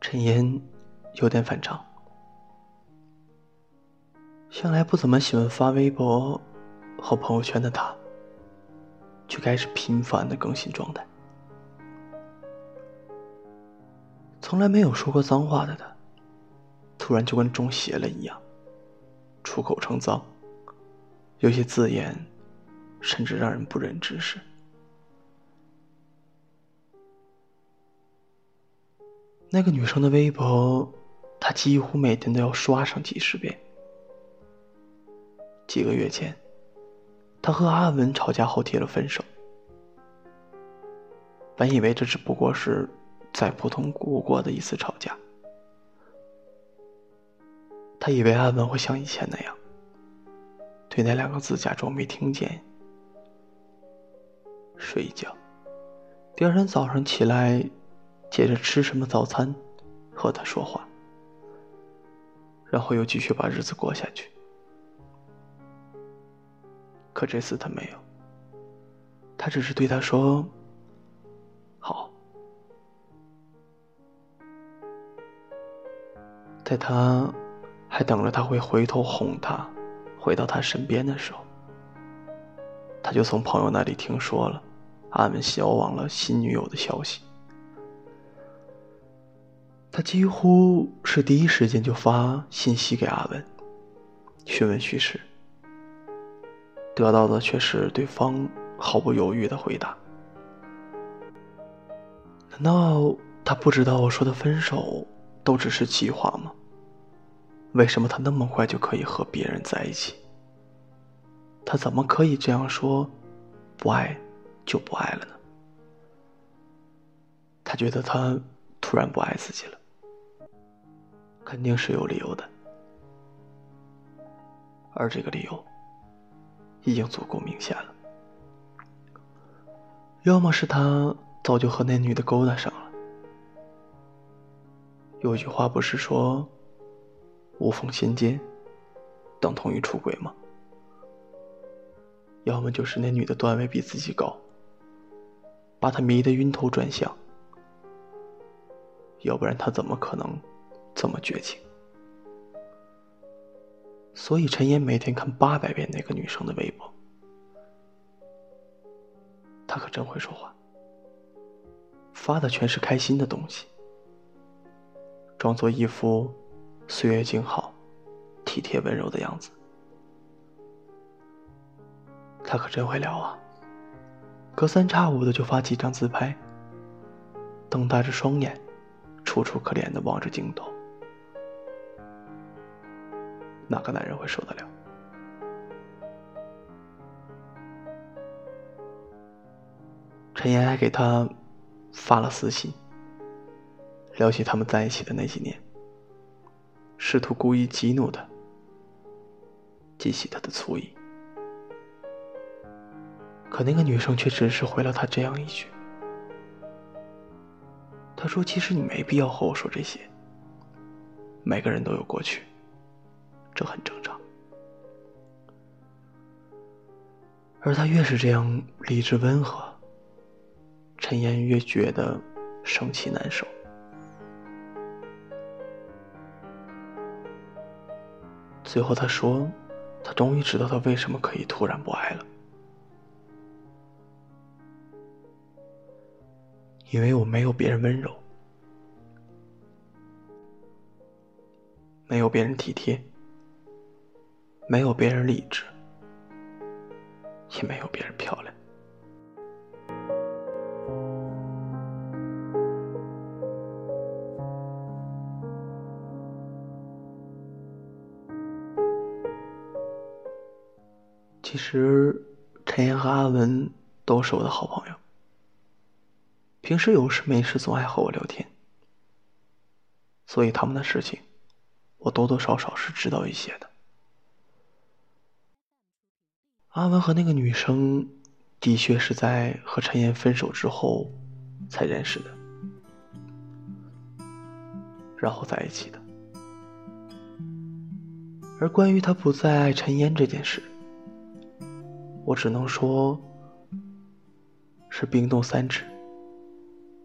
陈岩有点反常，向来不怎么喜欢发微博和朋友圈的他，却开始频繁的更新状态。从来没有说过脏话的他，突然就跟中邪了一样，出口成脏，有些字眼甚至让人不忍直视。那个女生的微博，他几乎每天都要刷上几十遍。几个月前，他和阿文吵架后提了分手。本以为这只不过是再普通不过的一次吵架，他以为阿文会像以前那样，对那两个字假装没听见，睡一觉，第二天早上起来。接着吃什么早餐，和他说话，然后又继续把日子过下去。可这次他没有，他只是对他说：“好。”在他还等着他会回头哄他，回到他身边的时候，他就从朋友那里听说了阿文消亡了新女友的消息。他几乎是第一时间就发信息给阿文，询问虚实，得到的却是对方毫不犹豫的回答。难道他不知道我说的分手都只是计划吗？为什么他那么快就可以和别人在一起？他怎么可以这样说，不爱就不爱了呢？他觉得他突然不爱自己了。肯定是有理由的，而这个理由已经足够明显了。要么是他早就和那女的勾搭上了。有句话不是说“无缝衔接”等同于出轨吗？要么就是那女的段位比自己高，把他迷得晕头转向。要不然他怎么可能？这么绝情，所以陈岩每天看八百遍那个女生的微博。她可真会说话，发的全是开心的东西，装作一副岁月静好、体贴温柔的样子。他可真会聊啊，隔三差五的就发几张自拍，瞪大着双眼，楚楚可怜的望着镜头。哪个男人会受得了？陈岩还给他发了私信，聊起他们在一起的那几年，试图故意激怒他，激起他的醋意。可那个女生却只是回了他这样一句：“他说，其实你没必要和我说这些。每个人都有过去。”这很正常，而他越是这样理智温和，陈岩越觉得生气难受。最后他说：“他终于知道他为什么可以突然不爱了，因为我没有别人温柔，没有别人体贴。”没有别人理智，也没有别人漂亮。其实，陈岩和阿文都是我的好朋友，平时有事没事总爱和我聊天，所以他们的事情，我多多少少是知道一些的。阿文和那个女生，的确是在和陈岩分手之后才认识的。然后在一起的。而关于他不再爱陈烟这件事，我只能说，是冰冻三尺，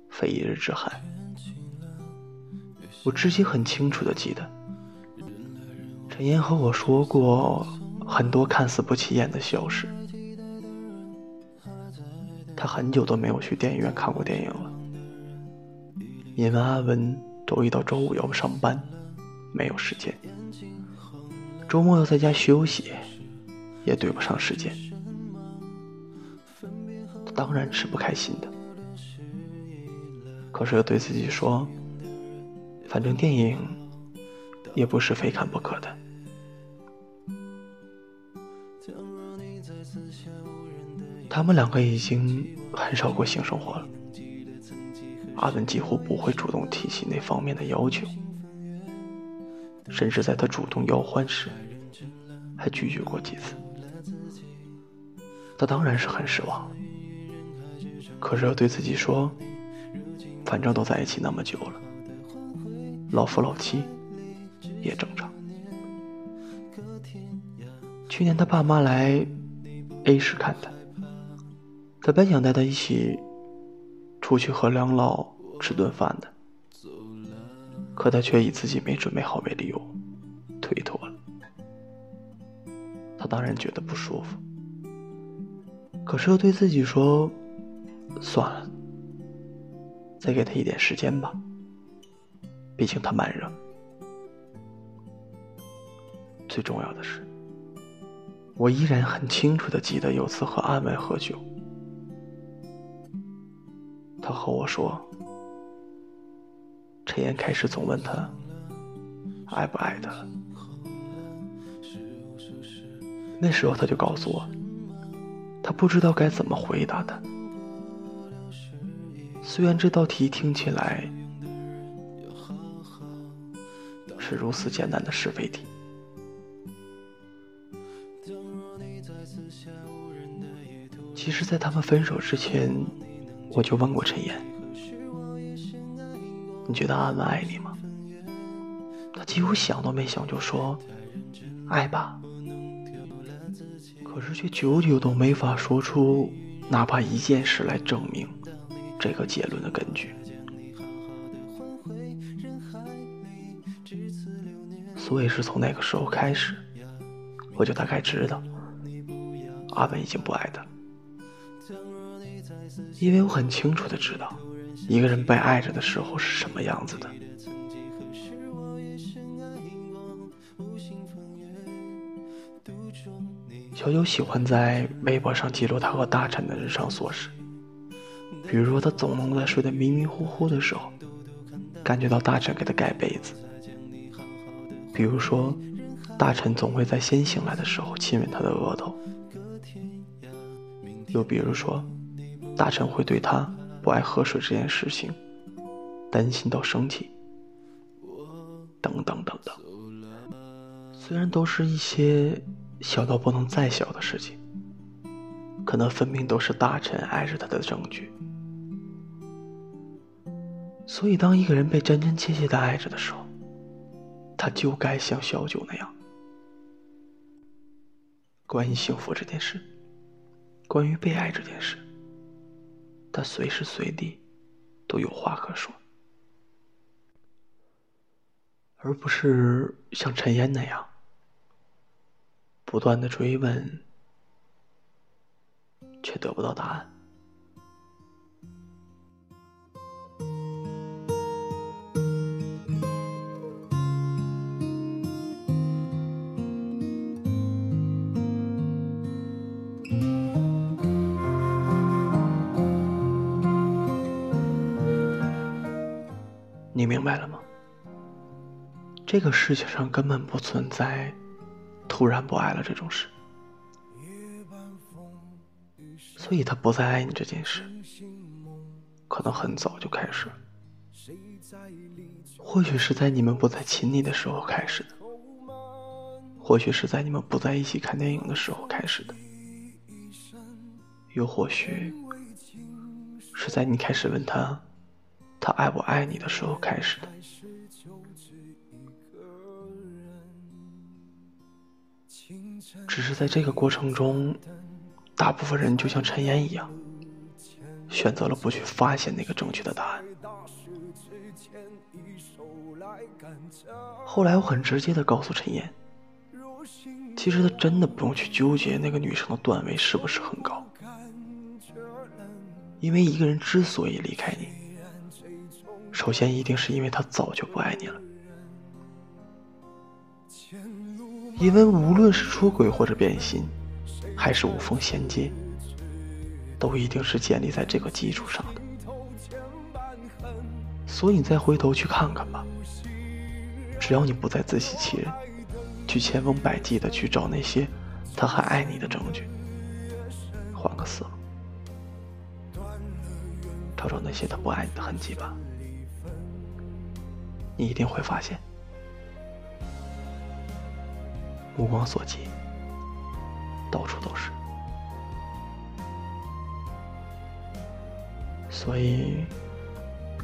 非一日之寒。我至今很清楚的记得，陈岩和我说过很多看似不起眼的小事。他很久都没有去电影院看过电影了，因为阿文周一到周五要上班，没有时间；周末要在家休息，也对不上时间。当然是不开心的，可是又对自己说。反正电影也不是非看不可的。他们两个已经很少过性生活了，阿文几乎不会主动提起那方面的要求，甚至在他主动要欢时，还拒绝过几次。他当然是很失望，可是又对自己说，反正都在一起那么久了。老夫老妻也正常。去年他爸妈来 A 市看他，他本想带他一起出去和梁老吃顿饭的，可他却以自己没准备好为理由推脱了。他当然觉得不舒服，可是又对自己说：“算了，再给他一点时间吧。”毕竟他慢热，最重要的是，我依然很清楚的记得有次和阿文喝酒，他和我说，陈岩开始总问他爱不爱他，那时候他就告诉我，他不知道该怎么回答他。虽然这道题听起来。是如此简单的是非题。其实，在他们分手之前，我就问过陈岩：“你觉得阿文爱你吗？”他几乎想都没想就说：“爱吧。”可是却久久都没法说出哪怕一件事来证明这个结论的根据。所以是从那个时候开始，我就大概知道阿文已经不爱他，因为我很清楚的知道一个人被爱着的时候是什么样子的。小九喜欢在微博上记录他和大臣的日常琐事，比如说他总能在睡得迷迷糊糊的时候，感觉到大臣给他盖被子。比如说，大臣总会在先醒来的时候亲吻他的额头；又比如说，大臣会对他不爱喝水这件事情担心到生气，等等等等。虽然都是一些小到不能再小的事情，可那分明都是大臣爱着他的证据。所以，当一个人被真真切切的爱着的时候，他就该像小九那样，关于幸福这件事，关于被爱这件事，他随时随地都有话可说，而不是像陈烟那样，不断的追问，却得不到答案。你明白了吗？这个世界上根本不存在突然不爱了这种事，所以他不再爱你这件事，可能很早就开始。或许是在你们不再亲昵的时候开始的，或许是在你们不在一起看电影的时候开始的，又或许是在你开始问他。他爱不爱你的时候开始的。只是在这个过程中，大部分人就像陈岩一样，选择了不去发现那个正确的答案。后来我很直接的告诉陈岩，其实他真的不用去纠结那个女生的段位是不是很高，因为一个人之所以离开你，首先一定是因为他早就不爱你了。因为无论是出轨或者变心，还是无缝衔接，都一定是建立在这个基础上的。所以你再回头去看看吧，只要你不再自欺欺人，去千方百计的去找那些他还爱你的证据，换个思路，找找那些他不爱你的痕迹吧，你一定会发现。目光所及，到处都是。所以，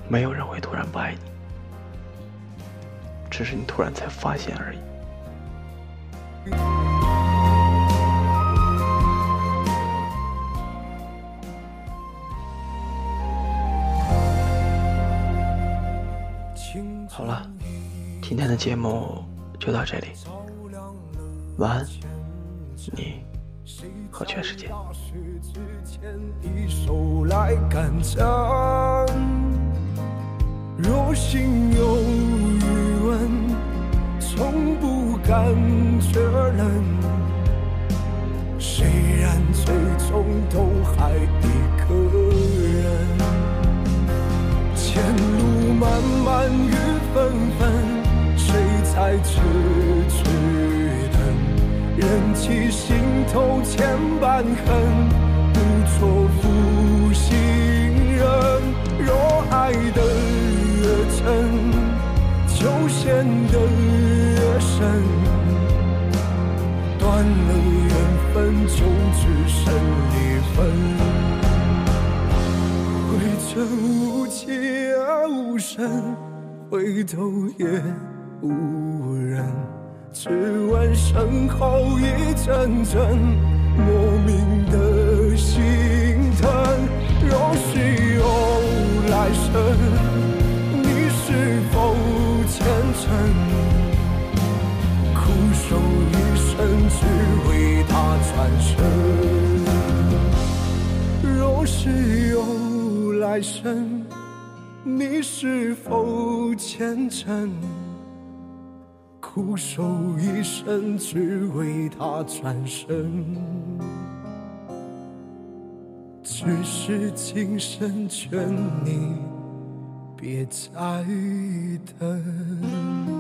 没有人会突然不爱你，只是你突然才发现而已。天的节目就到这里。晚安，你和全世界。若心有余温，从不敢确认。虽然最终都还一谁在痴痴？忍起心头千般恨，不做负心人。若爱得越真，就陷得越深。断了缘分，就只剩离分。回程无期而无声，回头也无人。只闻身后一阵阵莫名的心疼。若是有来生，你是否虔诚？苦守一生，只为他转身。若是有来生，你是否虔诚？苦守一生，只为他转身。只是今生劝你别再等。